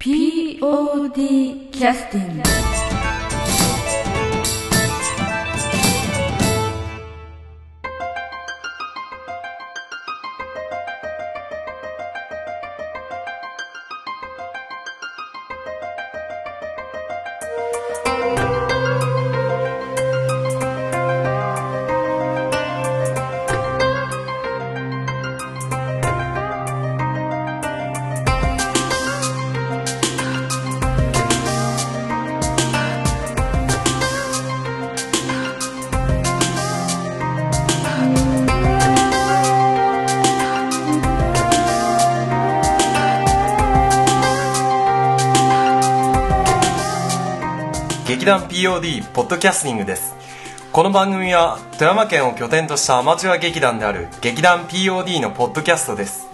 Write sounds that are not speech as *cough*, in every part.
POD キャスティング団 POD ポッドキャスティングです。この番組は富山県を拠点としたアマチュア劇団である劇団 POD のポッドキャストです。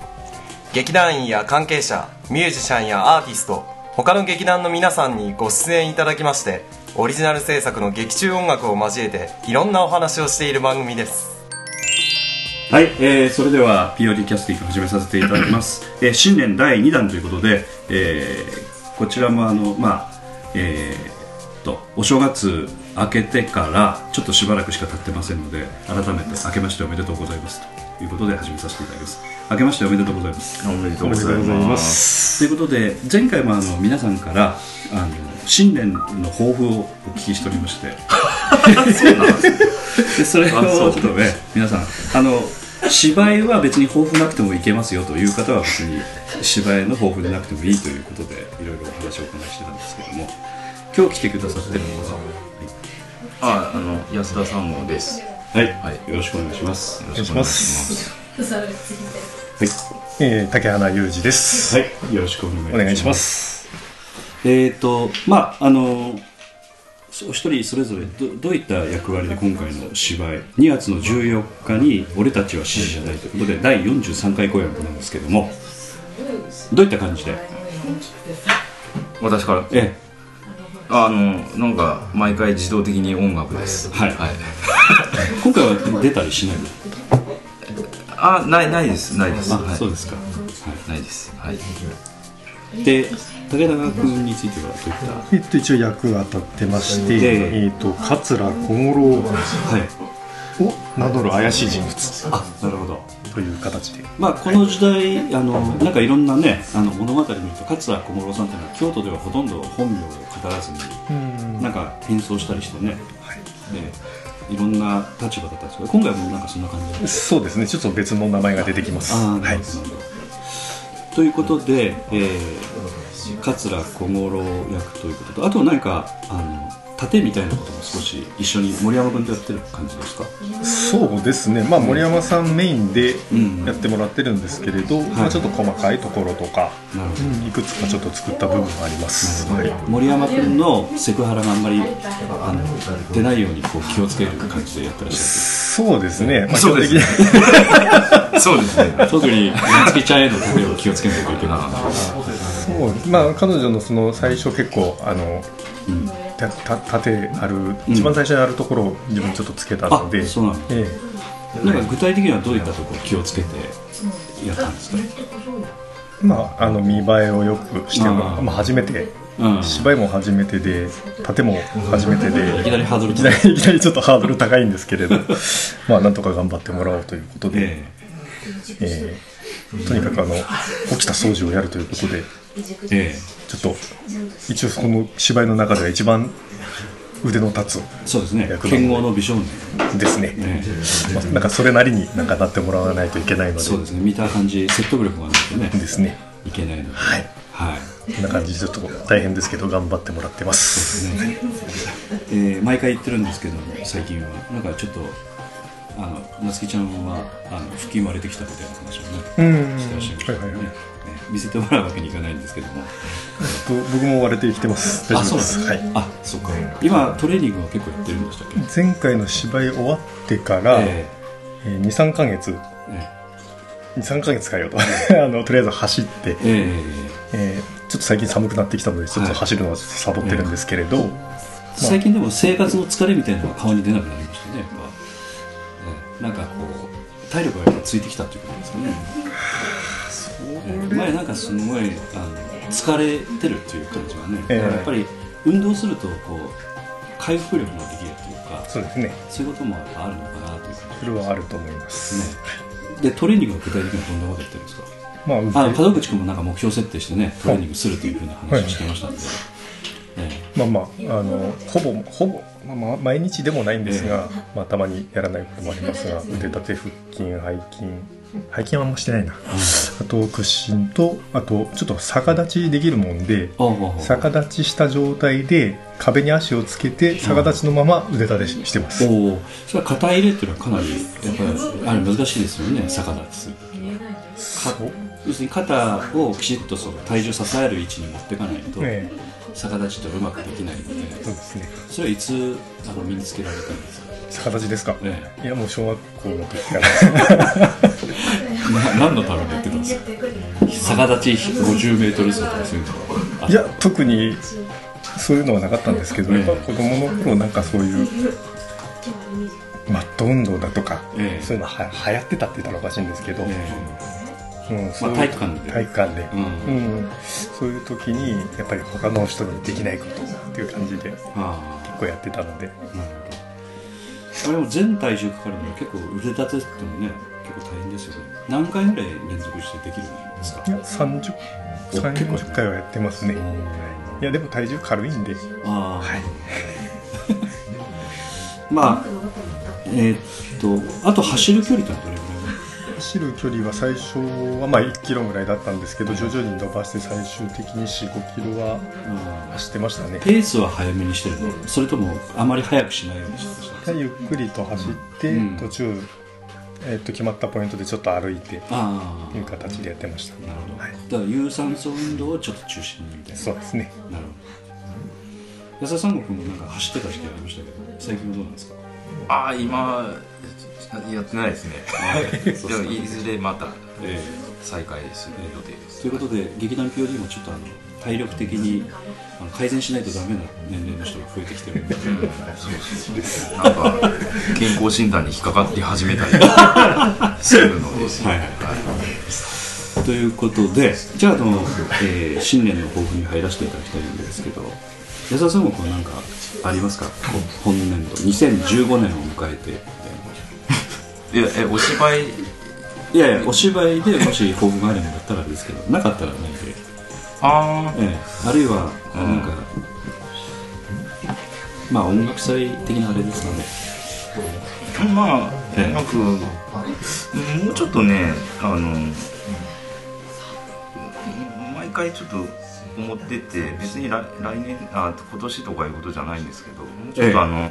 劇団員や関係者ミュージシャンやアーティスト他の劇団の皆さんにご出演いただきましてオリジナル制作の劇中音楽を交えていろんなお話をしている番組です。はい、えー、それでは POD キャスティング始めさせていただきます、*laughs* えー、新年第2弾ということで、えー、こちらもあのまあえー、とお正月明けてからちょっとしばらくしか経ってませんので改めて明けましておめでとうございます。ということで始めさせていただきます。明けましておめでとうございます。おめでとうございます。ということで前回もあの皆さんからあの新年の抱負をお聞きしておりまして。で *laughs* それをちょっとね皆さんあの芝居は別に抱負なくてもいけますよという方は別に芝居の抱負でなくてもいいということでいろいろお話をお伺いしてたんですけども今日来てくださってるのはあ、あの安田さんもです。よはい、はい。よろしくお願いします。ろしくお願いします。はい、えー、竹花裕二です。はい、よろしくお願いします。お願いします。えーとまああのお一人それぞれどどういった役割で今回の芝居2月の14日に「俺たちは獅子じゃない」ということで第43回公演なんですけどもどういった感じで？私から、えあのなんか毎回自動的に音楽です。はいはい。え *laughs* 今回は出たりしないの？あ、ないないですないです。あ、はい。そうですか、はないです。はい。い、で武田君についてはどういった？えっと、一応役が当たってまして、えええっと、桂小五郎はいを名乗る怪しい人物あなるほどという形で。まあ、この時代あのなんかいろんなねあの物語見ると桂小五郎さんっていうのは京都ではほとんど本名を語らずにうん。なんか変装したりしてね、でいろんな立場だったんですけど今回もなんかそんな感じでそうですね、ちょっと別の名前が出てきます。ああはないということで、えー、桂小五郎役ということとあとは何かあの盾みたいなことも少し一緒に森山君とやってる感じですか？そうですね、まあ、森山さんメインでうんやってもらってるんですけれど、まあ、ちょっと細かいところとか、なるほど。うんいくつかちょっと作った部分があります。はい。森山君のセクハラがあんまりあの出ないようにこう気をつける感じでやってらっしそうですね、まあ、基そうですね。そうですね。ゃる *laughs* 特に夏希ちゃんへの盾を気をつけないといけない。そう。まあ彼女のその最初結構あの、たた縦ある一番最初にあるところを自分ちょっとつけたので、あそうなんだえなんか具体的にはどういったところ気をつけてやったんですか、えまああの見栄えをよくしてもまあ、初めて。うん、芝居も初めてで盾も初めてで。いきなりハードルい。きなりいきなりちょっとハードル高いんですけれど *laughs* まあなんとか頑張ってもらおうということで、ええ。えとにかくあの起きた掃除をやるということでええちょっと一応その芝居の中では一番腕の立えそうですね。剣豪の美少年、つですね、ええ。まあなんかそれなりになんかなってもらわないといけないので。そうですね。見た感じ説得力がないとね。ですね。いけないので。はい。はい。こんな感じでちょっと大変ですけど頑張ってもらってます。ね。えー毎回言ってるんですけども最近は。なんかちょっとあの夏希ちゃんはあの腹筋割れてきたみたいな話をねうん。してらっしゃいましたね。はいはいはい。ね見せてもらうわけにいかないんですけども。*laughs* と僕も割れてきてます。大丈夫です。はい。あそうか。今トレーニングは結構やってるんでしたっけ？前回の芝居終わってから、ええ。ー23か月。え23か月かよと。*laughs* あのとりあえず走って、えええーちょっと最近寒くなってきたのでちょっと走るのはちょっとサボってるんですけれど、最近でも生活の疲れみたいなのが顔に出なくなりましたねやっぱ、ええ。なんかこう体力がやっぱついてきたっていうことですかね。ええ前なんかすごいあの疲れてるっていう感じがね、ええ。だからやっぱり運動するとこう回復力ができるっていうかそうですね。そういうこともあるのかなという。感それはあると思います。ね。でトレーニングは具体的にはどんなことやってるんですか？まああ門口君もなんか目標設定してねトレーニングするというふうな話をしてましたんで、えまあまああのほぼほぼ、まあまあ、毎日でもないんですが、まあ、たまにやらないこともありますが腕立て腹筋背筋背筋はあんましてないな、あと屈伸とあとちょっと逆立ちできるもんでえああああ逆立ちした状態で壁に足をつけて逆立ちのまま腕立てししてます、おおそれは肩入れっていうのはかなりやっぱりあれ難しいですよね逆立ちするそう要するに肩をきちっとその体重支える位置に持っていかないと、え逆立ちとうまくできないのでえそうですね。それはいつあの身につけられたんですか、逆立ちですか、えいやもう小学校の時から。何のためにやってたんですか？逆立ち50メートル走とかそういうの。あいや特にそういうのはなかったんですけど、ええ。やっぱ子供の頃なんかそういうマット運動だとか、ええ。そういうのは流行ってたって言ったらおかしいんですけど、うんそういう体育館で。体育館で、うん。うん。そういう時にやっぱり他の人にできないことっていう感じで結あ。構やってたので。あなるほどあれも全体重かかるのは結構腕立てってもね結構大変ですよね。何回ぐらい連続してできるんですか？いや30お結構30回はやってますね。いやでも体重軽いんで。ああ。はい。*laughs* まあえーっとあと走る距離ってのはどれ走る距離は最初はまあ1キロぐらいだったんですけど徐々に伸ばして最終的に4 5キロは走ってましたね。ペースは早めにしてるの？それともあまり速くしないようにしてましたゆっくりと走って、うん。途中、えっと決まったポイントでちょっと歩いてあという形でやってましたあなるほど、はい。だから有酸素運動をちょっと中心に。みたいなそうですね。なるほど。安田三国もなんか走ってた時期ありましたけど最近はどうなんですか？ああ今やってないですね。でもいずれまたえ再開する予定です。ということで劇団 POD もちょっとあの体力的にあの改善しないとダメな年齢の人が増えてきてるんで。なんか健康診断に引っかかって始めたり。*laughs* するので。はいはい。ということでじゃああの、えー新年の抱負に入らせていただきたいんですけど安田さんは何かありますか？こ本年度2015年を迎えていやえお芝居？いやいやお芝居でもし抱負があるんだったらですけどなかったらないで、あええあるいはうん。なんか、まあ音楽祭的なあれですかね。あまあええ。音楽もうちょっとねあの毎回ちょっと思ってて別に来来年あ今年とかいうことじゃないんですけどもうちょっとあの、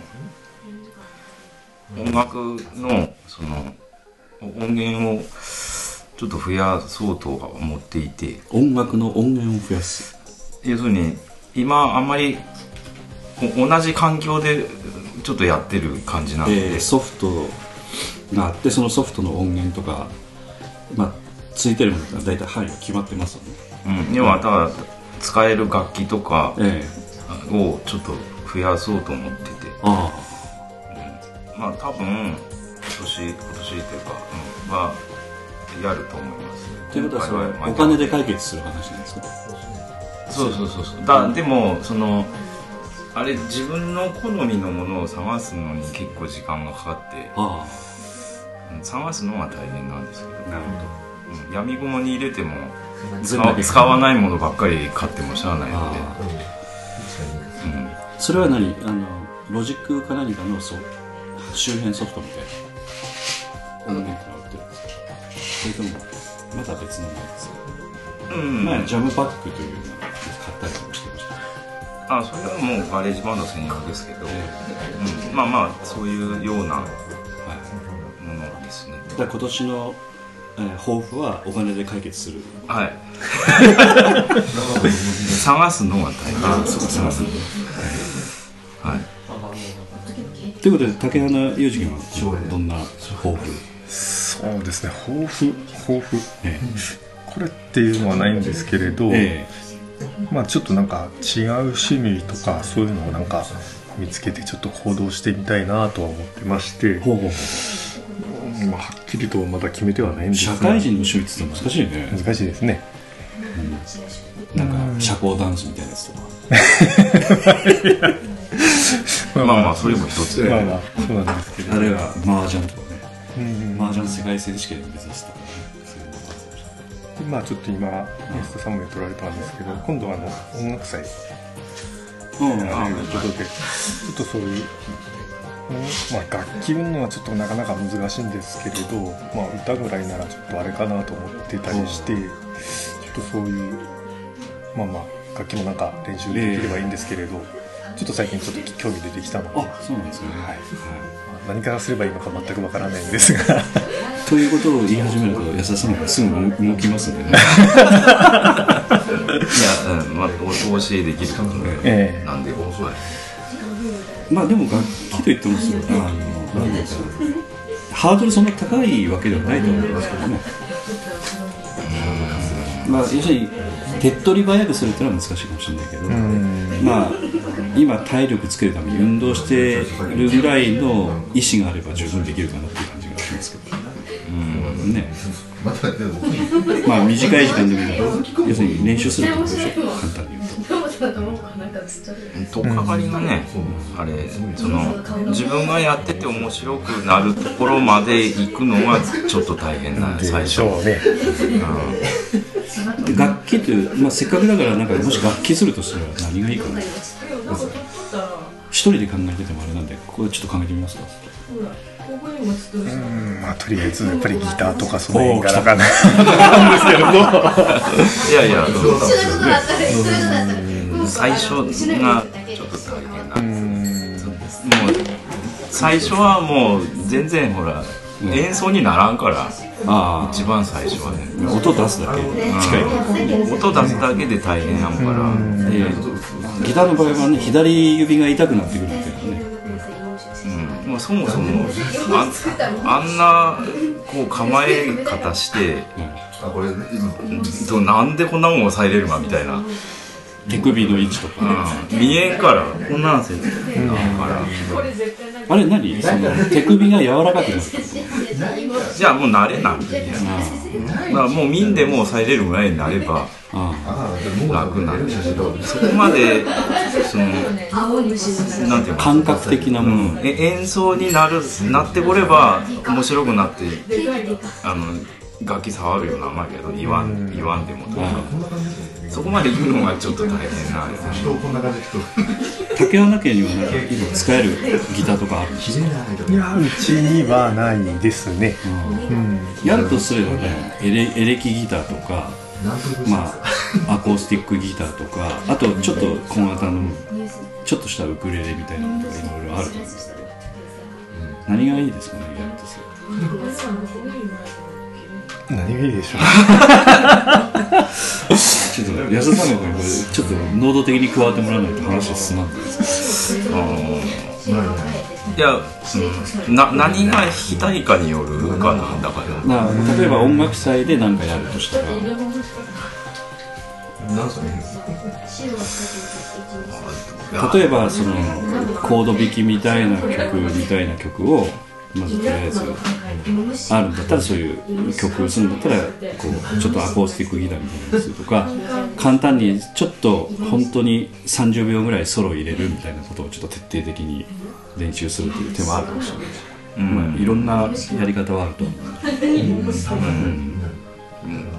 音楽のその音源をちょっと増やそうとは思っていて。音楽の音源を増やす。要するに今あんまりお同じ環境でちょっとやってる感じなので、えーソフトがあってそのソフトの音源とか、まあ、ついてるものが大体範囲が決まってますよね。うん、要はただ使える楽器とかええ。をちょっと増やそうと思ってて。あまあ多分今年今年っていうか、うん、はやると思います。あということはそれお金で解決する話なんですか？そうそうそうそう。だでもそのあれ自分の好みのものを探すのに結構時間がかかってあうん探すのは大変なんですけど。あなるうん。闇雲に入れても使わ使わないものばっかり買ってもしゃあないので。あうん。それは何？あのロジックか何かのそう周辺ソフトみたいな音源から売ってるんですかそれともまた別のものですか、うん前ジャムパックというのを買ったりもしてました。あそれはもうガレージバンド専用ですけど、えうん、まあまあそういうようなものですね。だから今年の、えー抱負はお金で解決する。はい。*laughs* 探すのは大変。あそうか探すはということで竹花裕二君はどんな抱負？そうですね抱負。抱負。えこれっていうのはないんですけれど、えまあちょっとなんか違う趣味とかそういうのをなんか見つけてちょっと行動してみたいなとは思ってまして、ほうほうほう。うんまあ、はっきりとまだ決めてはないんですが。社会人の趣味って難しいね。難しいですね。なんか社交ダンスみたいなやつとか *laughs* まあまあそれも一つまあまあそうなんですけど。あるいは麻雀とかね。うん麻雀世界選手権を目指すとかね。まあちょっと今安田さんも取られたんですけど今度はあの音楽祭。うんということでちょっとそういう、うんまあ、楽器運のはちょっとなかなか難しいんですけれど、まあ、歌ぐらいならちょっとあれかなと思ってたりして、ちょっとそういうまあまあ楽器もなんか練習できればいいんですけれど、ちょっと最近ちょっと興味出てきたので、あそうなんですね。はい。まあ何からすればいいのか全くわからないんですが。*laughs* ということを言い始めると安田さんがすぐ動きますんでね。*laughs* いや、うん、まあ、おお教えできることええ。なんで、はい。まあでも楽器といってもそうあのなんだろう。ハードルそんな高いわけではないと思いますけどね。まあ要するに手っ取り早くするっていうのは難しいかもしれないけど、まあ今体力つけるために運動してるぐらいの意思があれば十分できるかなっていう感じがしますけど。うん。ね。まあ短い時間でもいい要するに練習するってことでしょ簡単に言うととっかかりがね、あれその自分がやってて面白くなるところまで行くのがちょっと大変な最初ね器っていう、まあ、せっかくだからなんかもし楽器するとしたら何がいいかな。一人で考えててもあれなんでこれちょっと考えてみますか。うんまあとりあえずやっぱりギターとかその辺からかな。なん。ですけれどいやいや最初がちょっと大変なもう最初はもう全然ほら、演奏にならんからあ一番最初はね、あ音出すだけ。近いうん。音出すだけで大変やんから、でギターの場合はね左指が痛くなってくるっていうのはね。うん。もうそもそもあんあんなこう構え方して、となんでこんなもん抑えれるかみたいな、手首の位置とか、うん。見えんから。こん。なんせんだから、あれ何？その手首が柔らかくなるじゃあもう慣れなんでだ。からもう見んでも抑えれるぐらいになればあ楽なんだ。けどそこまでそのなんていう感覚的なもの、え演奏になるなってこれば面白くなってあの楽器触るようなまあけど言わん言わんでもとかそこまで言うのがちょっと大変な竹穴家にはなんか今使えるギターとかあるんですか、いやうちにはないですね。うん。やるとすればねエレエレキギターとかまあアコースティックギターとかあとちょっと小型のちょっとしたウクレレみたいなのとかいろいろあると思うんですけど。何がいいですかねやるとすれば何がいいでしょ。うちょっと安田さんの方にこれちょっと能動的に加わってもらわないと話進まんないですいや、うんな何が弾きたいかによるかなだからな例えば音楽祭で何かやるとしたら例えばそのコード弾きみたいな曲みたいな曲をまずとりあえずあるんだ。ったらそういう曲をするんだったらこうちょっとアコースティックギターみたいなのにするとか簡単にちょっと本当に30秒ぐらいソロ入れるみたいなことをちょっと徹底的に練習するという手もあるかもしれないし、まあ、いろんなやり方はあると思う。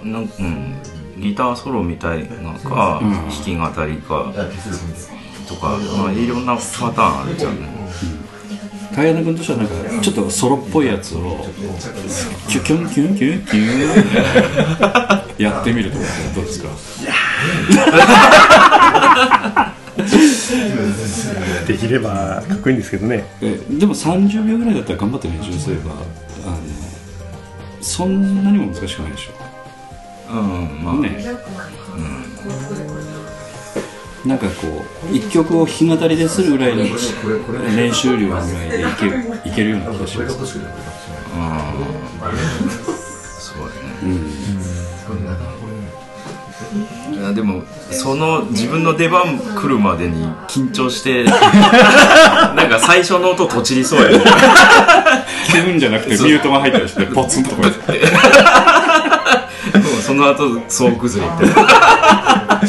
なんうん、ギターソロみたいなのか、弾き語りかとか、まあ、いろんなパターンあるじゃんね茅野君としてはなんかちょっとソロっぽいやつをキュキュンキュンキュンキュンやってみるとかどうですか？*laughs* できればかっこいいんですけどね。えでも30秒ぐらいだったら頑張って練習すればあのそんなにも難しくないでしうんまあ。ょねなんかこう一曲を弾き語りでするぐらいの練習量ぐらいでいけるいけるような気がしますそうだね。いやでもその自分の出番来るまでに緊張して *laughs* なんか最初の音とちりそうやね。気分じゃなくてミュートが入ったりしてポツンとこうやって。*laughs* その後総崩れみたいな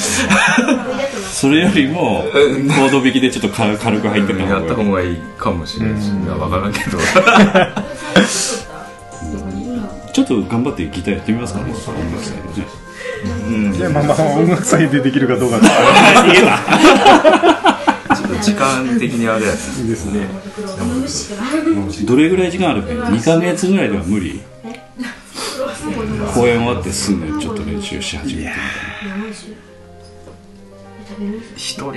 それよりもコード引きでちょっと軽 *laughs* 軽く入ってたやった方がいいかもしれないし分からんけど。*laughs* ちょっと頑張ってギターやってみますかね。音楽祭で。ねうん。いやまあまあ音楽祭でできるかどうか *laughs* ちょっと時間的にあれやね。ですね。どれぐらい時間あるか。2ヶ月ぐらいでは無理。公演終わってすぐちょっと練習し始めて一人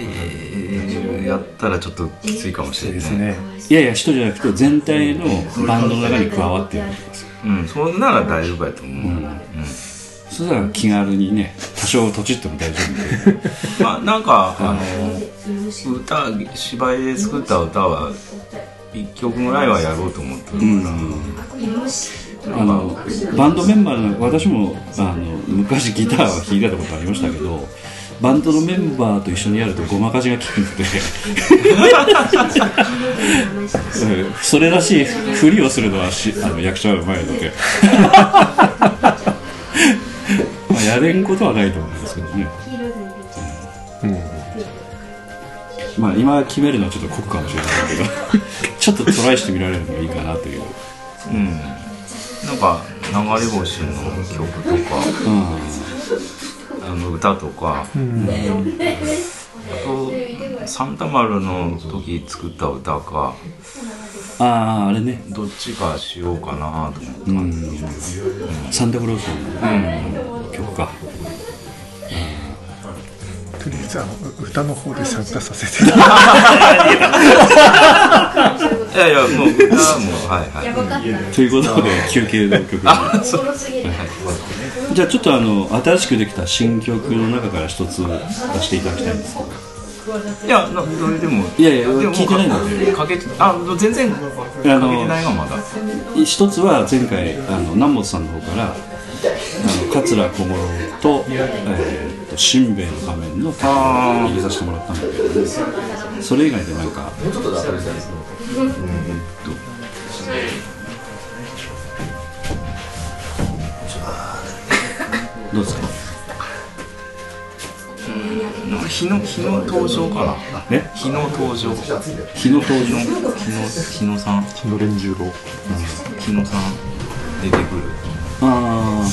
やったらちょっときついかもしれない。ですね。いやいや人じゃなくて全体のバンドの中に加わってやるうん。そんなら大丈夫やと思う、うん。そしたら気軽にね多少とちっても大丈夫で。*laughs* まあなんかあの歌芝居で作った歌は1曲ぐらいはやろうと思ってるから、あのバンドメンバーの私もあの昔ギターは弾いてたことありましたけどバンドのメンバーと一緒にやるとごまかしが効くので。うんそれらしいふりをするのはしあの役者はうまいので。*laughs* まあやれんことはないと思うんですけどね、まあ今決めるのはちょっと酷かもしれないけど。*laughs* ちょっとトライしてみられるのがいいかなという、うん。なんか流れ星の曲とか。うんあの歌とか、あとサンタマルの時作った歌か。あああれね。どっちかしようかなと思ってます、サンタクロースの曲か、とりあえずあの歌の方で参加させて。いやいやもう歌もはいはい。ということで休憩の曲にじゃあちょっとあの新しくできた新曲の中から一つ出していただきたいんですけど。いやなどれでも。いやいやでも聞いてないので。かけてあ全然かけてないがまだ。一つは前回あの南本さんの方からあの桂小五郎と,、えー、と新兵衛の仮面の曲を入れさせてもらったんだけど、それ以外でなんかどうですか？なんか日の日の登場かな。え？日の登場。日の登場？日の日の日野さん。日野連十郎日野さん。出てくる。ああ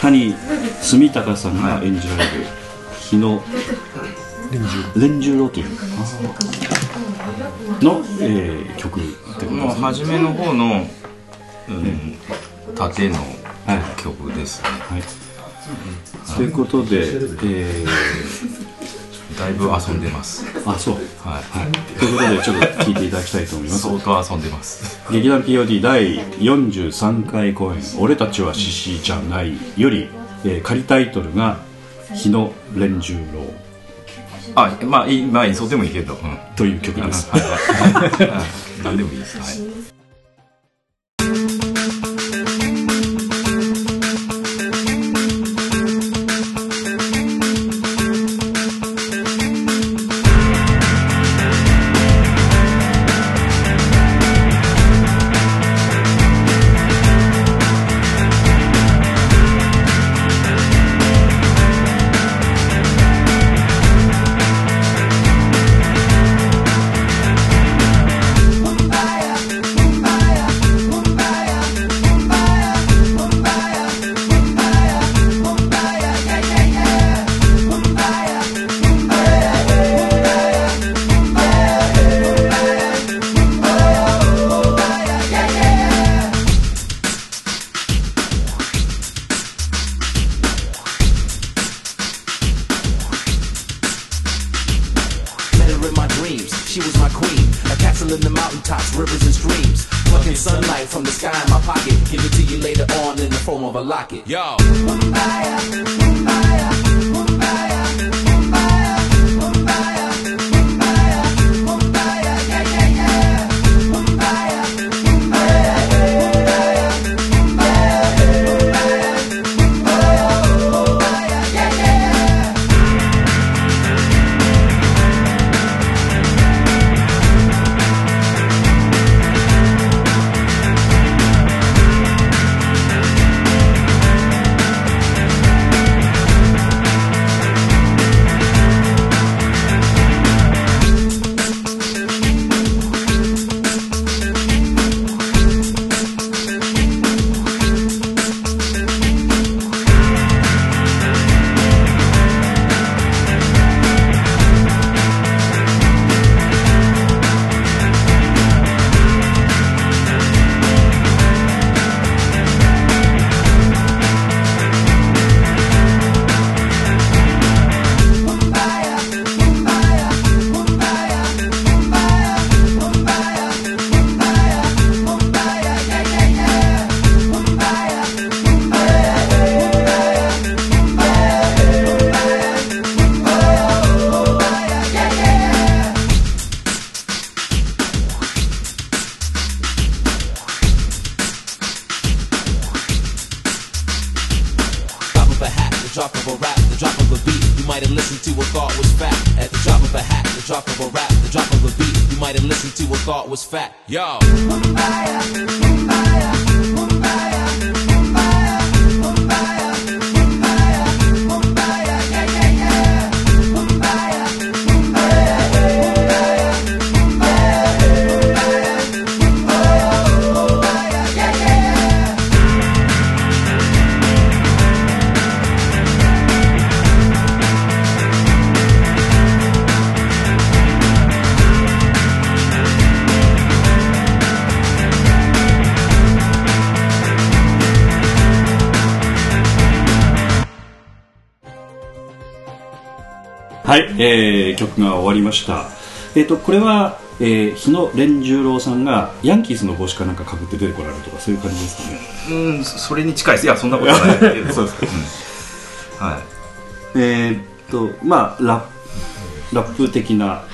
谷住隆さんが演じられる。日野連十郎連十郎という。の、えー曲ってことですね。初めの方の、うん、縦のはい。曲ですね。はいということで、えだいぶ遊んでます。ー、あそう。はい。はい。ということでちょっと聞いていただきたいと思います。相当遊んでます。劇団 POD 第43回公演「俺たちは獅子じゃない」より、えー仮タイトルが「日野連十郎。あまあいいまあいいそうでもいいけど、うん、」という曲です。はい。何でもいいです。はい in the mountaintops, rivers and streams. Plucking sunlight from the sky in my pocket. Give it to you later on in the form of a locket. Yo. りました。えっ、と、これは、えー、日野連十郎さんがヤンキースの帽子かなんかかぶって出てこられるとか、そういう感じですかね。うんそれに近いです。いやそんなことはないけど。*laughs* そうですか。うん。はい。えーっと、まあ、ラップ、ラップ的な、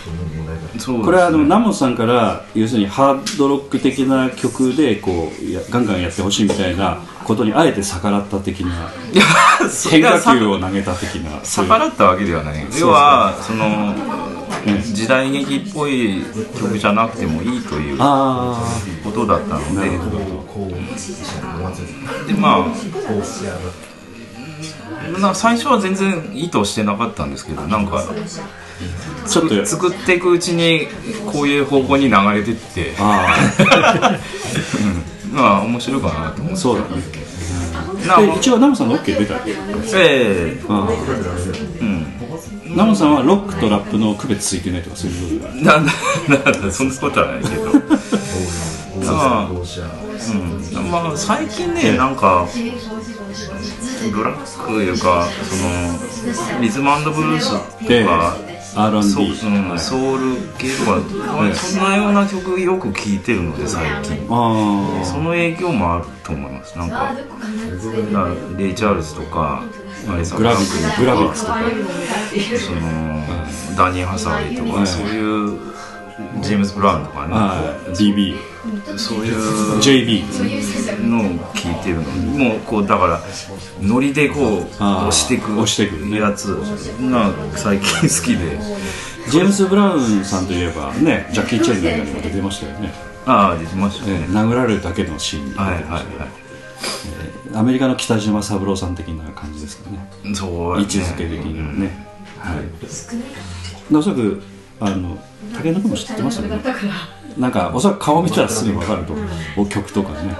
ね。これはあの、ナモさんから、要するにハードロック的な曲で、こう、やガンガンやってほしいみたいなことにあえて逆らった的な、いやそ変化れがさ球を投げた的な、逆らったわけではない。要はそのね時代劇っぽい曲じゃなくてもいいというこあとだったので。でまあな最初は全然意図してなかったんですけどなんかちょっと、作っていくうちにこういう方向に流れてって。あ *laughs* まあ面白いかなと思っあ、て。そうだね。一応ナモさんの OK 出たええ。ああうんナモさんはロックとラップの区別ついてないとかそういうことなんだなんだそんなことはないけど。まあ、うん、まあ最近ねなんかブラックというかそのリズムブルースとでか R&B そう、うん、ソウル系とか、い。そんなような曲よく聴いてるので最近。あその影響もあると思います。なんかなレイ・チャールズとかアレサあグラビッツグラビッツとか。そのダニー・ハサウェイとか、はい。そういうジェームズ・ブラウンとかね、はい。DB そういう JB のを聞いてるの。もうこうだからノリでこう押していく押していくね。やつが最近好きで。ジェームス・ブラウンさんといえばねジャッキー・チェンの映画にも出てましたよね、ああ出てましたね、ええ殴られるだけのシーンに出てましたはいはいはアメリカの北島三郎さん的な感じですかね。いそう位置づけ的にはね、はい。でおそらくあの竹野君も知ってますよねなんかおそらく顔見たらすぐ分かると。お曲とかね、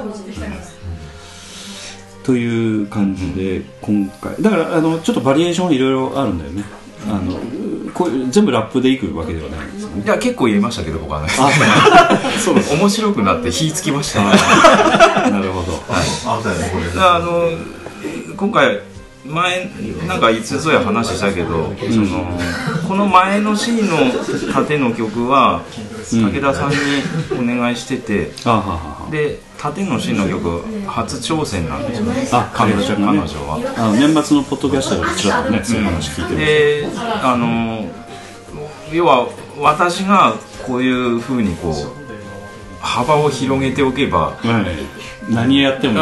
という感じで今回。だからあのちょっとバリエーションいろいろあるんだよね。あのこういう全部ラップでいくわけではないんですよね。いや結構入れましたけど僕はね。*laughs* そう。です面白くなって火つきました。ねなるほど。あの今回前なんかいつぞや話したけど、そのこの前のシーンの縦の曲は武田さんにお願いしてて、で縦のシーンの曲初挑戦なんですよね。あ彼女彼女は。あの年末のポッドキャストでちらっとねそういう話聞いてる、であの要は私がこういうふうにこう幅を広げておけばはい、何やってもいい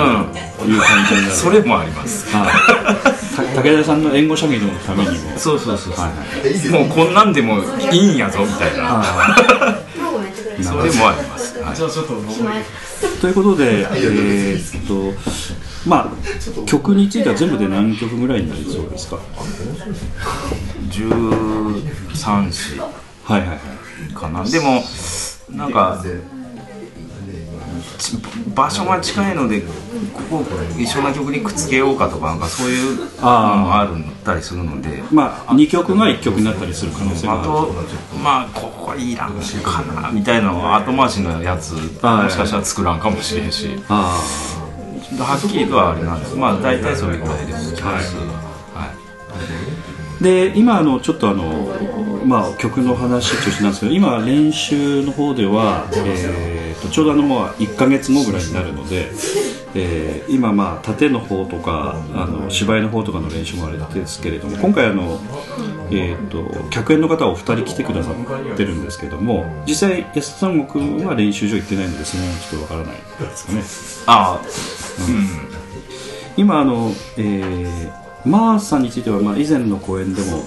という感じになる、それもあります。は武田さんの援護射撃のためにも。そうそうそうそう、はいはい。もうこんなんでもいいんやぞみたいなそれもあります、はいとい。うことで、えーっとまあ曲については全部で何曲ぐらいになりそうですか？13詞はいはいはい。かな。でもなんかち場所が近いのでここ一緒な曲にくっつけようかとかなんかそういうのもあるったりするので。まあ2曲が1曲になったりする可能性がある。あとまあここいらんかなみたいなの後回しのやつはい。もしかしたら作らんかもしれんし。あはっきりとはあれなんです。まあ大体それぐらいです。曲数ははい。あで今あのちょっとあのまあ曲の話中心なんですけど今練習の方では、えーっとちょうどあのもう1か月後ぐらいになるので、えー今まあ縦の方とかあの芝居の方とかの練習もあれですけれども今回あの、えーっと客演の方お二人来てくださってるんですけども実際安田三悟君は練習場行ってないのでその辺はちょっとわからないですかね。あ今あの、えーマーさんについては、まあ、以前の公演でもあの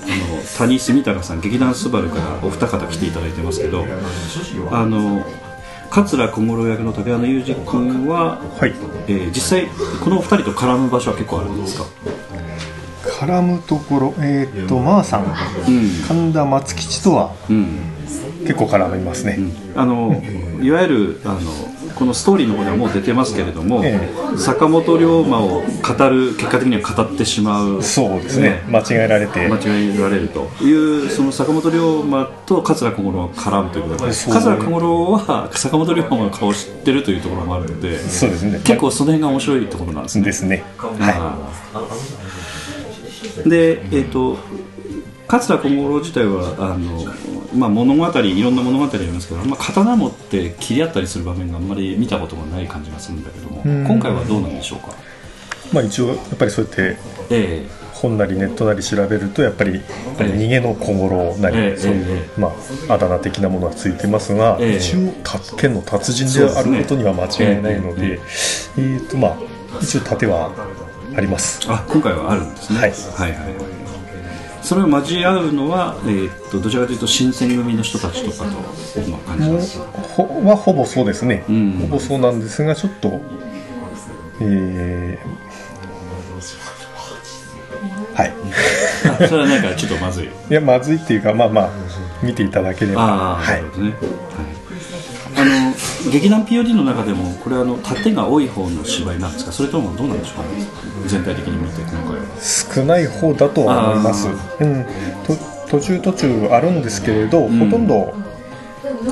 谷住高さん劇団スバルからお二方来ていただいてますけどあの桂小五郎役の竹穴裕二君は、はい。えー実際このお二人と絡む場所は結構あるんですか？絡むところえーっとまーさん。神田松吉とはうん。結構絡みますね、あのいわゆるあのこのストーリーの方ではもう出てますけれども、え坂本龍馬を語る結果的には語ってしまう。そうですね。間違えられて。間違えられるというその坂本龍馬と桂小五郎が絡むということで桂小五郎は坂本龍馬の顔を知ってるというところもあるのでそうですね。結構その辺が面白いところなんですね。ですね。はでえっ、と桂小五郎自体はあの、まあ、物語いろんな物語ありますけど、まあ、刀持って切り合ったりする場面があんまり見たことがない感じがするんだけどもうん。今回はどうなんでしょうか？いまあ一応やっぱりそうやってえ本なりネットなり調べるとやっぱり逃げの小五郎なり、ええそういう、えまあ、あだ名的なものがついてますが、ええ。一応た剣の達人であることには間違いないのでえーとまあ一応盾はあります。えあ今回はあるんですね。はい。はいはいはいそれを交わうのは、えー、とどちらかというと新選組の人たちとかとの感じす。ほはほぼそうですね、うん。ほぼそうなんですがちょっとえーはい。あそれはなんかちょっとまずい。いやまずいっていうかまあまあ見ていただければ。ああ、はないるほどね、はい、劇団 POD の中でもこれはあの縦が多い方の芝居なんですかそれともどうなんでしょうかね全体的に見て今回は。少ない方だとは思います、うん、と途中途中あるんですけれど、ん。ほとんど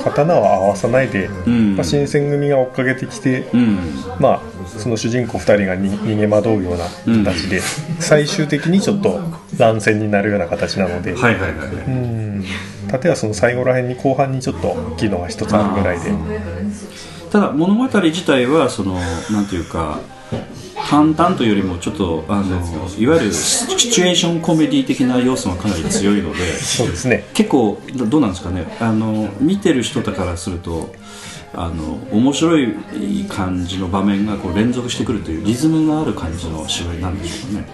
刀は合わさないで、ん。まあ、新選組が追っかけてきて、うん。まあ、その主人公2人がに逃げ惑うような形で、最終的にちょっと乱戦になるような形なので、はいはいはい、うん。盾はその最後らへんに後半にちょっと機能が一つあるぐらいで。ただ物語自体はそのなんていうか淡々というよりもちょっとあのいわゆるシチュエーションコメディ的な要素がかなり強いのでそうですね。結構どどうなんですかね。あの見てる人だからするとあの面白い感じの場面がこう連続してくるというリズムがある感じの芝居なんでしょうかね。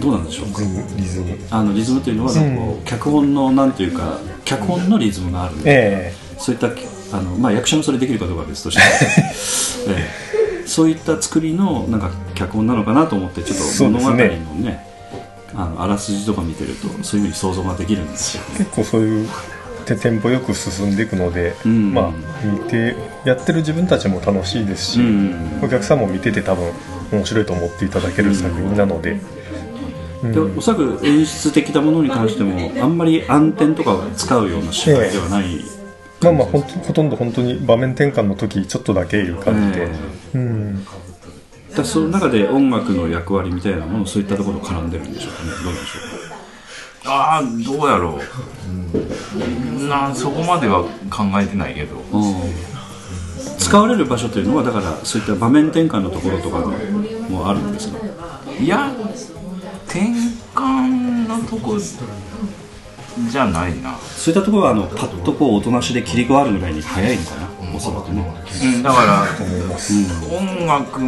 どうなんでしょうか。リズム。あのリズムというのはなんかこう脚本のなんていうか脚本のリズムがあるのでえ。そういったあの、まあ、役者もそれできるかどうかは別として、*laughs* ええそういった作りのなんか脚本なのかなと思ってちょっと物語のねね。あのあらすじとか見てるとそういうふうに想像ができるんですよえ結構そういうてテンポよく進んでいくので、ん。まあ見てやってる自分たちも楽しいですし、うん。お客さんも見てて多分面白いと思っていただける作品なので、でおそらく演出的なものに関してもあんまり暗転とかを使うような芝居ではない、まあまあほほとんど本当に場面転換の時ちょっとだけいう感じで、えうん。だその中で音楽の役割みたいなものそういったところ絡んでるんでしょうかね。どうでしょう。かああどうやろう。なそこまでは考えてないけど。使われる場所というのはだからそういった場面転換のところとかもあるん。ですかいや転換のとこじゃないな、そういったところはあのパッとこうおとなしで切り替わるぐらいに早いのかな。おそらくね。うん、だから音楽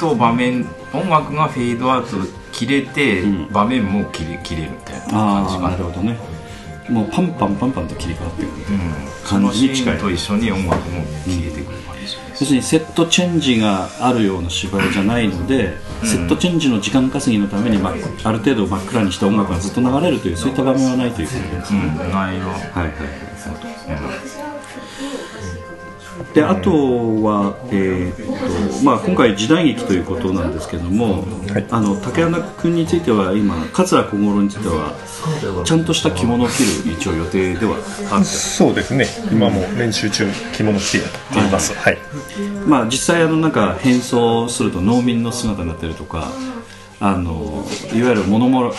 と場面音楽がフェードアウト切れて、ん。場面も切れ切れるみたいなああ感じかな。なるほどね。もうパンパンパンパンと切り替わっていくみたいなうん、そ感のシじに近いーンと一緒に音楽も消えてくる要するにセットチェンジがあるような芝居じゃないので、セットチェンジの時間稼ぎのために、まあ、ある程度真っ暗にした音楽がずっと流れるというそういった場面はないということですね、うん、内容はいはいはい。うんであとは、えーっとまあ、今回時代劇ということなんですけども、はい。あの竹穴君については今桂小五郎についてはちゃんとした着物を着る一応予定ではあってそうですね。今も練習中着物着てやっています。はい、まあ、実際あのなんか変装すると農民の姿になったりとかあのいわゆる物もら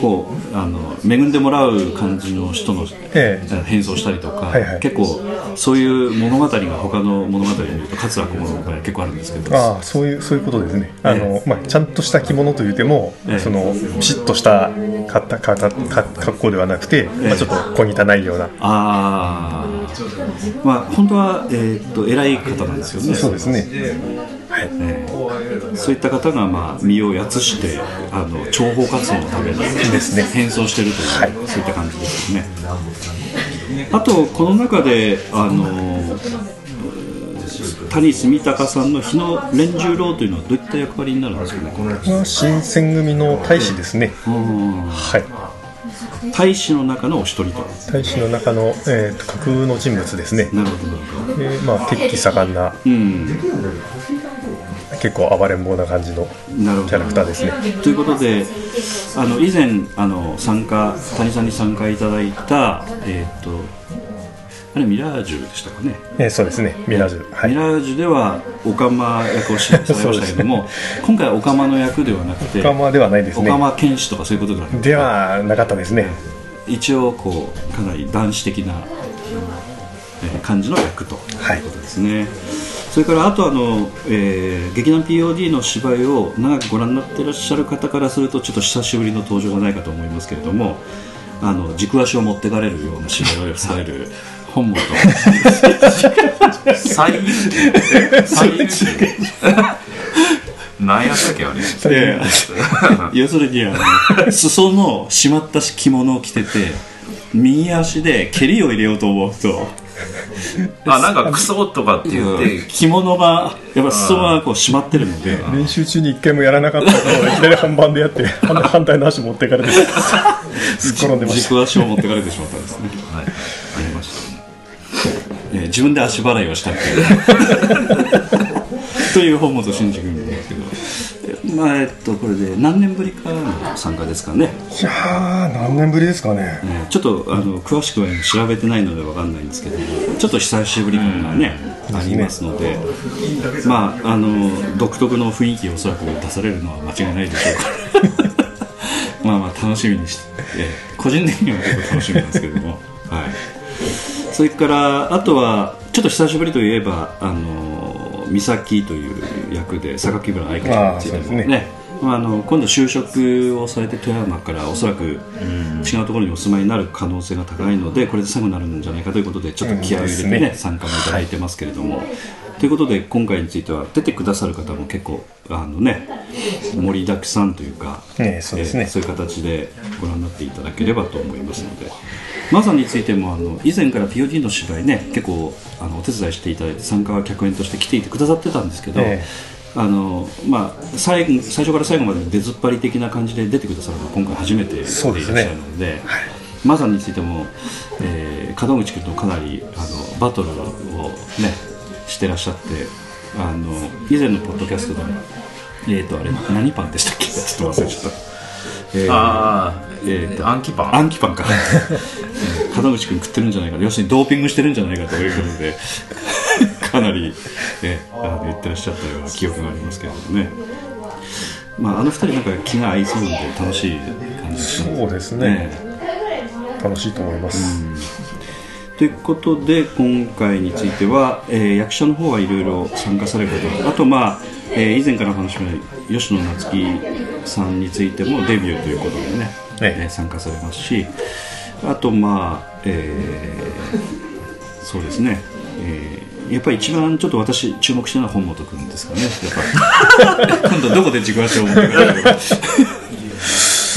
こうあの恵んでもらう感じの人のええ。変装したりとか、はいはい。結構そういう物語が他の物語で見ると桂小五郎の場合は結構あるんですけど。ああそういうそういうことですね。あの、まあ、ちゃんとした着物というても、ええ。そのピシッとしたかたかたか格好ではなくて、まあ、ちょっと小汚いような、ああ。まあ本当は、えーっと偉い方なんですよね。そうですねそういった方が、まあ、身をやつしてあの諜報活動のためにですね。変装してるという、そういった感じですよね。あとこの中であの谷住隆さんの日野連十郎というのはどういった役割になるんですかね？まあ新選組の大使ですね。はい。大使の中のお一人と。大使の中の、えーと架空の人物ですね。なるほどなるほど。でまあ鉄器盛んな。うん結構暴れん坊な感じのキャラクターですね。ということであの以前あの参加谷さんに参加いただいたえっ、とあれミラージュでしたかね？えーそうですね。ミラージュ。はい。ミラージュではオカマ役をしされましたけども、今回はオカマの役ではなくてオカマではないですね。オカマ剣士とかそういうことではではなかったですね。一応こうかなり男子的な、えー感じの役というはいことですね、それからあとあの、えー劇団 POD の芝居を長くご覧になっていらっしゃる方からするとちょっと久しぶりの登場じゃないかと思いますけれどもあの軸足を持ってかれるような芝居をされる *laughs* 本本最優最優秀。何やったっけあれ？要するにあの裾の締まった着物を着てて右足で蹴りを入れようと思うとあなんかクソとかって言って着物がやっぱ裾がこう締まってるので。練習中に一回もやらなかったことをいきなり本番でやって *laughs* 反反対の足持ってかれて *laughs* すっ転んでました。軸足を持ってかれてしまったんですね、はい。ありました。ねえー自分で足払いをしたっていう。*laughs* という本本真司君なんですけまあえっとこれで何年ぶりかの参加ですかね。いやー何年ぶりですかね。えーちょっとあの詳しくは調べてないのでわかんないんですけどもちょっと久しぶり感がね、ありますので。まああの独特の雰囲気をおそらく出されるのは間違いないでしょうから。*laughs* まあまあ楽しみにして、えー個人的には結構楽しみなんですけども。はい。それからあとはちょっと久しぶりといえばあの美咲という役で榊原愛香ちゃんについてもね。まあ、あの今度就職をされて富山からおそらく違うところにお住まいになる可能性が高いのでこれで最後になるんじゃないかということでちょっと気合を入れてね,、ね。参加もいただいてますけれども、ということで今回については出てくださる方も結構あのね盛りだくさんというか、ええそうですね。えーそういう形でご覧になっていただければと思いますので。マさんについてもあの以前から POD の芝居ね結構あのお手伝いしていただいて参加は客演として来ていてくださってたんですけど、えあのまあ、最後最初から最後まで出ずっぱり的な感じで出てくださるのは今回初めてでいらっしゃるのでマさんについても、えー門口君とかなりあのバトルをねしてらっしゃってあの以前のポッドキャストでもえー、とあれ何パンでしたっけ？ちょっと忘れちゃった、えーああえーとアンキパン。アンキパンか。*laughs* えー門口君食ってるんじゃないか要するにドーピングしてるんじゃないかということで *laughs* かなり、ね、あの言ってらっしゃったような記憶がありますけれどもね、まあ、あの二人なんか気が合いそうで楽しい感じがします。そうですね。楽しいと思います、ということで今回については、えー役者の方はいろいろ参加されること。あとまあ、えー以前からお話しした吉野夏樹さんについてもデビューということでね、えええー参加されますしあとまあ、えーそうですね、えーやっぱり一番ちょっと私注目してるのは本本君ですかね。やっぱ *laughs* 今度どこで軸足を持ってくる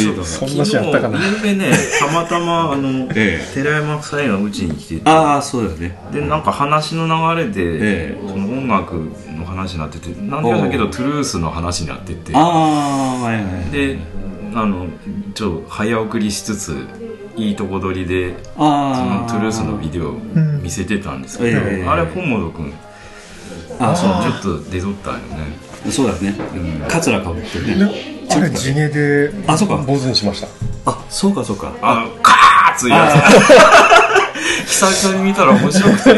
のかっていうのがそんなシーンあったかな昨日ねたまたまあの、ええ。寺山夫妻がうちに来てて。ああそうだね。でなんか話の流れで、えその音楽の話になっててなんでかだけどトゥルースの話になってて。ああはいはいはい。であのちょっと早送りしつついいとこ取りでそあ。のトゥルースのビデオを見せてたんですけど、ええ。あれ本本君。あそうちょっと出とったんよね。そうだね、カツラかぶってね。であれ地毛であそうか。坊主にしました。あそうかそうか。あのカーッついやつ久々に見たら面白くて、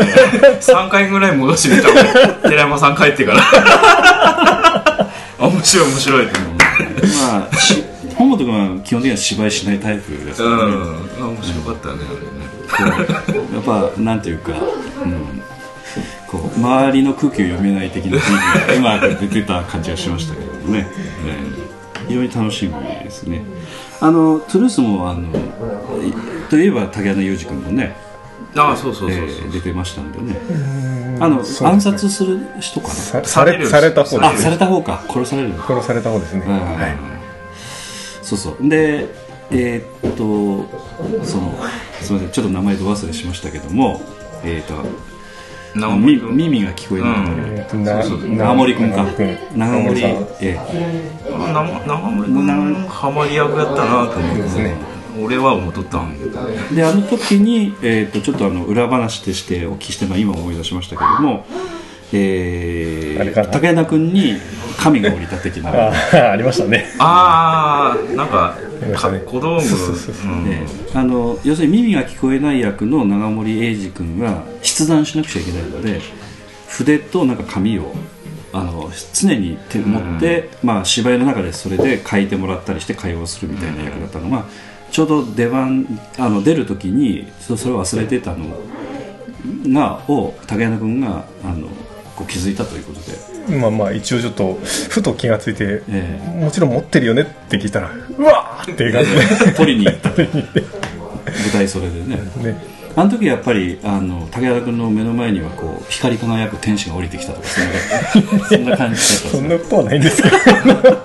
*laughs* 3回ぐらい戻してみたもん。寺山さん帰ってから。あ *laughs* 面白い面白いって思う。まあし本本君は基本的には芝居しないタイプですからね、うん。面白かったよねあれね。やっぱなんていうか、うん、こう周りの空気を読めない的な雰囲気がうまく出てた感じがしましたけどね、えー非常に楽しみですね。あのトゥルースもあのいといえば竹穴裕二君もね、ああそうそうえそ出てましたんでね。あの、暗殺する人かな？さされされた方あですされた方か。殺される殺された方ですね、うんはいそうそう。でえーっとそのすみません。ちょっと名前ど忘れしましたけどもえーっと耳が聞こえない、うん。長森君か。長森えあ長長森君ハマり役やったなと思って、俺は思っとったんであの時に、えー、とちょっとあの裏話としてお聞きして、まあ、今思い出しましたけども、えー、竹谷君に神が降りた的な、*laughs* あありましたね。*laughs* ああなんか小道具。あの要するに耳が聞こえない役の長森英二君が筆談しなくちゃいけないので筆となんか紙をあの常に手持って、まあ、芝居の中でそれで書いてもらったりして会話をするみたいな役だったのが、ちょうど出番あの出る時にちょっとそれを忘れてたのがを竹谷君があのこう気づいたということで、まあまあ一応ちょっとふと気がついてえもちろん持ってるよねって聞いたらうわーっていう感じえ取りに行った舞台袖でね。でね。あの時やっぱりあの武田君の目の前にはこう光り輝く天使が降りてきたとかそんな *laughs* そんな感じだったそんなことはないんですけど。*laughs*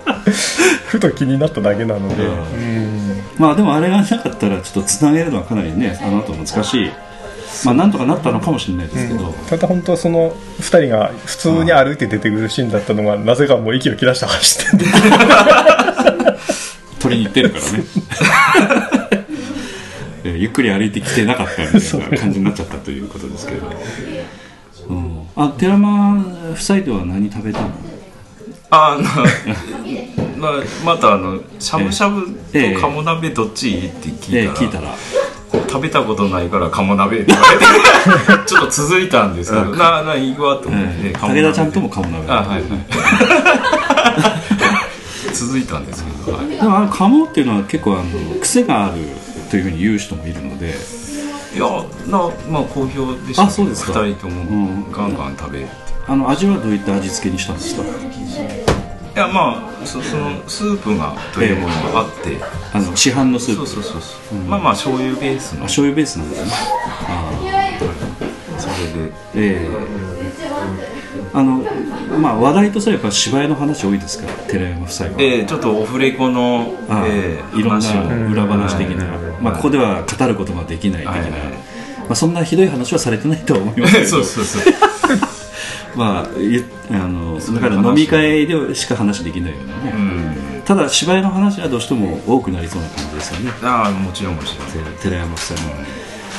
ふと気になっただけなので。うん。まあでもあれがなかったらちょっとつなげるのはかなりねあの後難しいまあなんとかなったのかもしれないですけど、ただ本当その2人が普通に歩いて出てくるシーンだったのがなぜかもう息を切らして走ってんで *laughs* 取りに行ってるからね。*laughs* えーゆっくり歩いてきてなかったみたいな感じになっちゃったということですけど、うん、あ寺間夫妻では何食べたの？あのまあまたあのしゃぶしゃぶええ。と鴨鍋どっちいいって聞いたら,、えー聞いたら。食べたことないから鴨鍋って言われて *laughs* ちょっと続いたんですけど、なな行くわと思って、え武田ちゃんとも鴨鍋。あはいはい。*laughs* 続いたんですけど、はい、でもあの鴨っていうのは結構あの癖があるというふうに言う人もいるので。いやなまあ好評でしたあそうですか。2人ともん。ガンガン食べるって。あの味はどういった味付けにしたんですか？いやまあそそのスープがというものがあって、あの市販のスープ。そうそうそうそう、まあまあ醤油ベースの。あ醤油ベースなんですねそれで。ええ。あのまあ話題とすればやっぱ芝居の話多いですから寺山夫妻は、えー、ちょっとオフレコの、ああえーいろんな裏話的な、まあ、ここでは語ることができない的な、まあ、そんなひどい話はされてないとは思いますけど。*laughs* そうそうそうまあいあのだから飲み会でしか話できないようなね、うん。ただ芝居の話はどうしても多くなりそうな感じですよね。ああもちろんもちろん。て寺山夫妻も、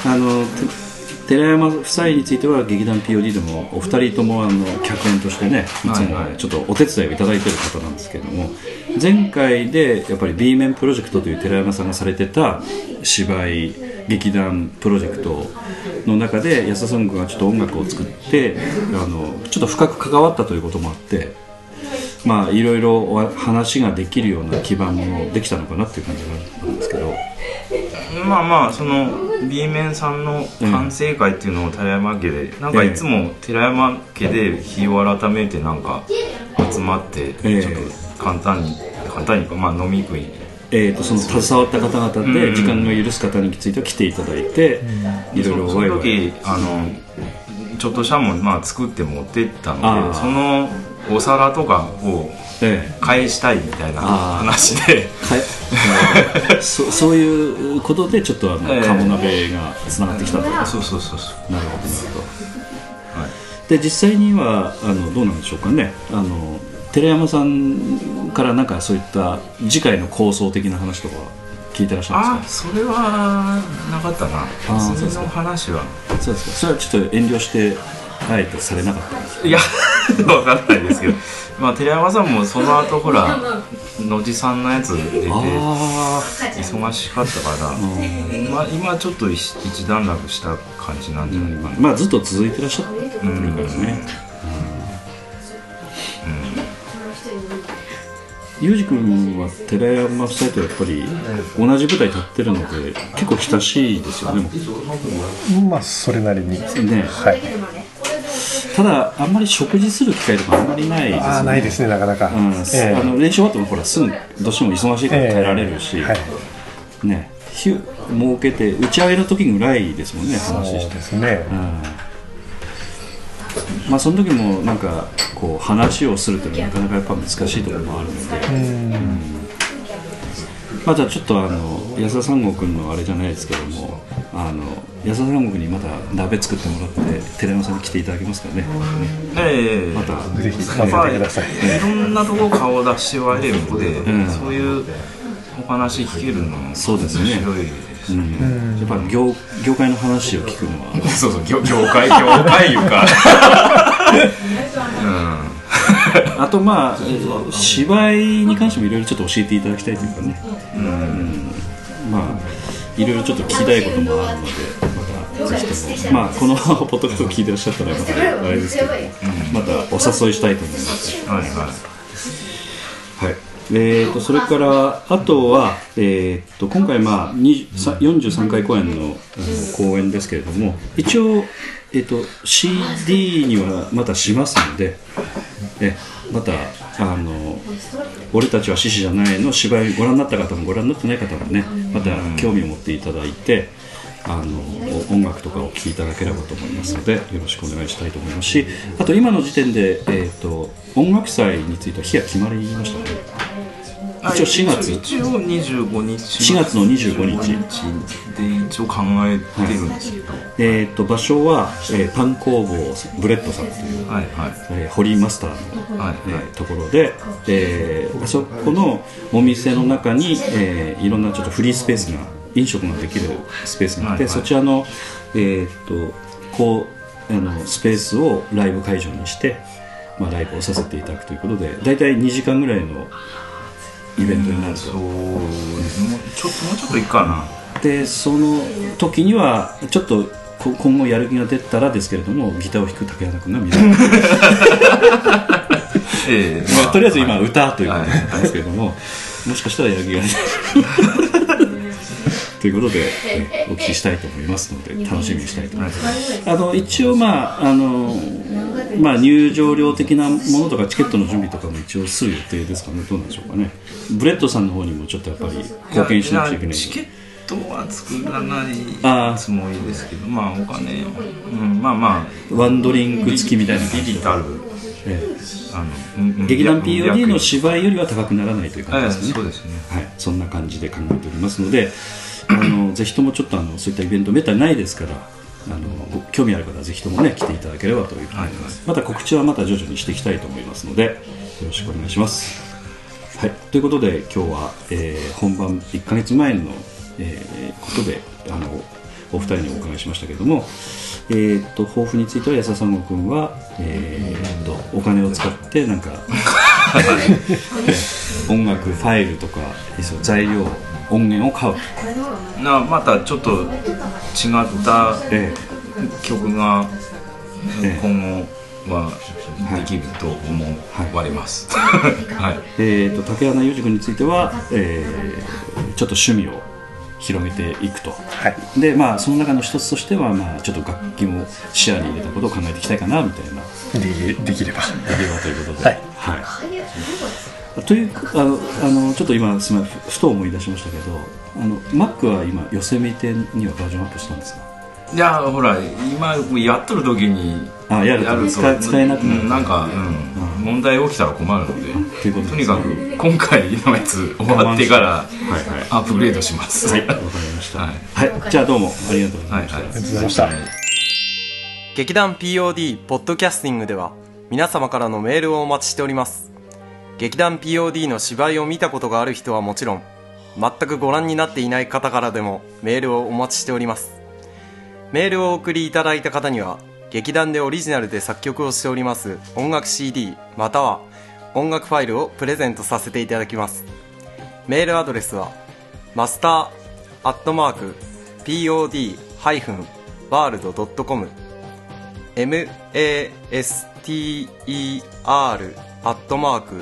あのて寺山夫妻については劇団 POD でもお二人ともあの客演としてねいつもちょっとお手伝いをいただいている方なんですけれども前回でやっぱり B 面プロジェクトという寺山さんがされてた芝居劇団プロジェクトの中で安田さんがちょっと音楽を作ってあのちょっと深く関わったということもあってまあいろいろお話ができるような基盤もできたのかなっていう感じがあるんですけど。まあまあその B 面さんの反省会っていうのを寺山家で、なんかいつも寺山家で日を改めてなんか集まってええ。ちょっと簡単に簡単にまあ飲み食い。えー、とその携わった方々うん。で時間が許す方については来ていただいて、いろいろそそのワイワイ。時あのちょっとしたもんまあ作って持ってったのでそのお皿とかをえ返したいみたいな話で。えかえそそういうことでちょっとあの、ええ。鴨鍋がつながってきたと。なるそうそうそう。そうほどなるほど。で実際にはあのどうなんでしょうかね。あの寺山さんからなんかそういった次回の構想的な話とか聞いてらっしゃるんあそれはなかったな。ーその話はですか。そうですか。それはちょっと遠慮してあえてされなかったんですかいやわかんないですけど。まあ寺山さんもその後ほら野地さんのやつ出てあ忙しかったから、まあ、今ちょっと一一段落した感じなんじゃないかな、まあずっと続いてらっしゃってるからね、ユージ君は寺山夫妻とやっぱり同じ舞台立ってるので結構親しいですよね。まあそれなりに。ね。はいただあんまり食事する機会とかあんまりないですよね。ああないですねなかなか、うんええ。あの練習終わってもほらすぐどうしても忙しいから帰られるし、ええはい。ね。日設けて打ち上げの時ぐらいですもんね話してですね。うん。まあその時もなんかこう話をするっていうのはなかなかやっぱ難しいところもあるので、まあ、じゃあちょっとあの安田三郷君のあれじゃないですけどもあの安田三郷君にまた鍋作ってもらって寺山さんに来ていただけますかねね。ええ。また。ぜひ混ぜてください。いろんなところ顔出してはれるので、ん。そういうお話聞けるのもそうですね。面白いですね。やっぱ業業界の話を聞くのは。*laughs* そうそう業業界業界いうか。*laughs* *laughs* あとまあえー芝居に関してもいろいろちょっと教えていただきたいというかね。うん。まあいろいろちょっと聞きたいこともあるのでまたぜひともまあこの *laughs* ポッドキャストを聞いてらっしゃったらまたあれですけどまたお誘いしたいと思います。はいはい。えー、とそれからあとは、えー、と今回、まあ、43回公演の公演ですけれども一応、えー、と CD にはまたしますのでえまたあの「俺たちは獅子じゃない」の芝居ご覧になった方もご覧になってない方もねまた興味を持っていただいてあの音楽とかを聴いていただければと思いますのでよろしくお願いしたいと思いますしあと今の時点で、えー、と音楽祭については日が決まりましたね。一応4月？一応25日。4月の25日で一応考えてるんですけど。えー、と場所は、えーパン工房ブレッドさんという、はいはい。えーホリーマスターの、はいえーところで、えーあそこのお店の中に、えーいろんなちょっとフリースペースが飲食ができるスペースがあって、はいはいそちらの,、えー、とこうあのスペースをライブ会場にして、まあ、ライブをさせていただくということで大体2時間ぐらいのイベントになると。そうですもうちょっともうちょっといいかな。でその時にはちょっとこ今後やる気が出たらですけれどもギターを弾く竹原君が見られる。*laughs* ええ。まあとりあえず今はい。歌ということなんですけれども、もしかしたらやる気が出る。*laughs* ということでえお聞きしたいと思いますので楽しみにしたいと思います。あの一応まああのまあ入場料的なものとかチケットの準備とかも一応する予定ですかね。どうなんでしょうかね。ブレッドさんの方にもちょっとやっぱり貢献しなくちゃいけない。チケットは作らないつもりですけどまあお金、うん、まあまあ。ワンドリンク付きみたいな感じ。でビビたるええ。あ劇団 POD の約芝居よりは高くならないという感ええじですね、そうですね。はい、そんな感じで考えておりますのであのぜひともちょっとあのそういったイベントめったにないですからあのご興味ある方はぜひともね来ていただければというふうに思います、また告知はまた徐々にしていきたいと思いますのでよろしくお願いします、はい、ということで今日は、えー本番1か月前の、えーことであのお二人にお伺いしましたけれども、えー、と抱負については安田三郷君は、えー、とお金を使ってなんか *laughs* 音楽ファイルとか材料音源を買う。と、なまたちょっと違ったえ曲がええ。今後はできると思われます。はい。ええーと竹穴裕二君については、えーちょっと趣味を広げていくと、はい。でまあその中の一つとしては、まあ、ちょっと楽器も視野に入れたことを考えていきたいかなみたいな。でできれば。ではということで、はい。はいというあのあのちょっと今すみませんふふと思い出しましたけどあの Mac は今ヨセミテにはバージョンアップしたんですか？いやほら今やっとる時にあやると使え使えなくなる。うんなんか、うん、問題起きたら困るので。ということとにかく今回のやつ終わってからはいはい。アップグレードします。はいわかりました。はい。はい、じゃあどうもありがとうございました、はいはい。ありがとうございました劇団 POD ポッドキャスティングでは皆様からのメールをお待ちしております劇団 POD の芝居を見たことがある人はもちろん全くご覧になっていない方からでもメールをお待ちしております。メールをお送りいただいた方には劇団でオリジナルで作曲をしております音楽 CD または音楽ファイルをプレゼントさせていただきます。メールアドレスはマスターアットマーク POD-world.com master アットマーク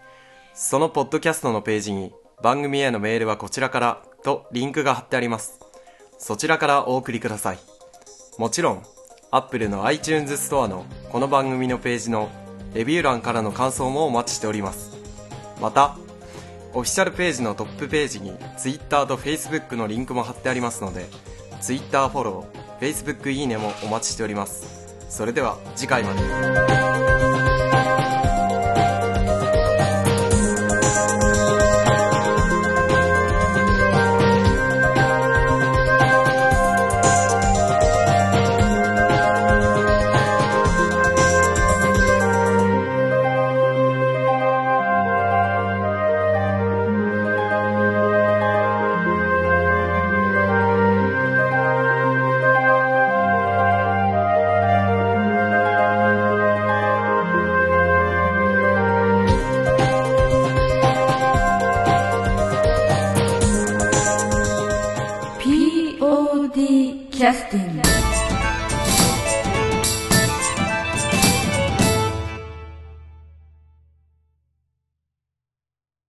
そのポッドキャストのページに番組へのメールはこちらからとリンクが貼ってあります。そちらからお送りください。もちろん、Apple の iTunes ストアのこの番組のページのレビュー欄からの感想もお待ちしております。また、オフィシャルページのトップページに Twitter と Facebook のリンクも貼ってありますので、Twitter フォロー、Facebook いいねもお待ちしております。それでは次回まで。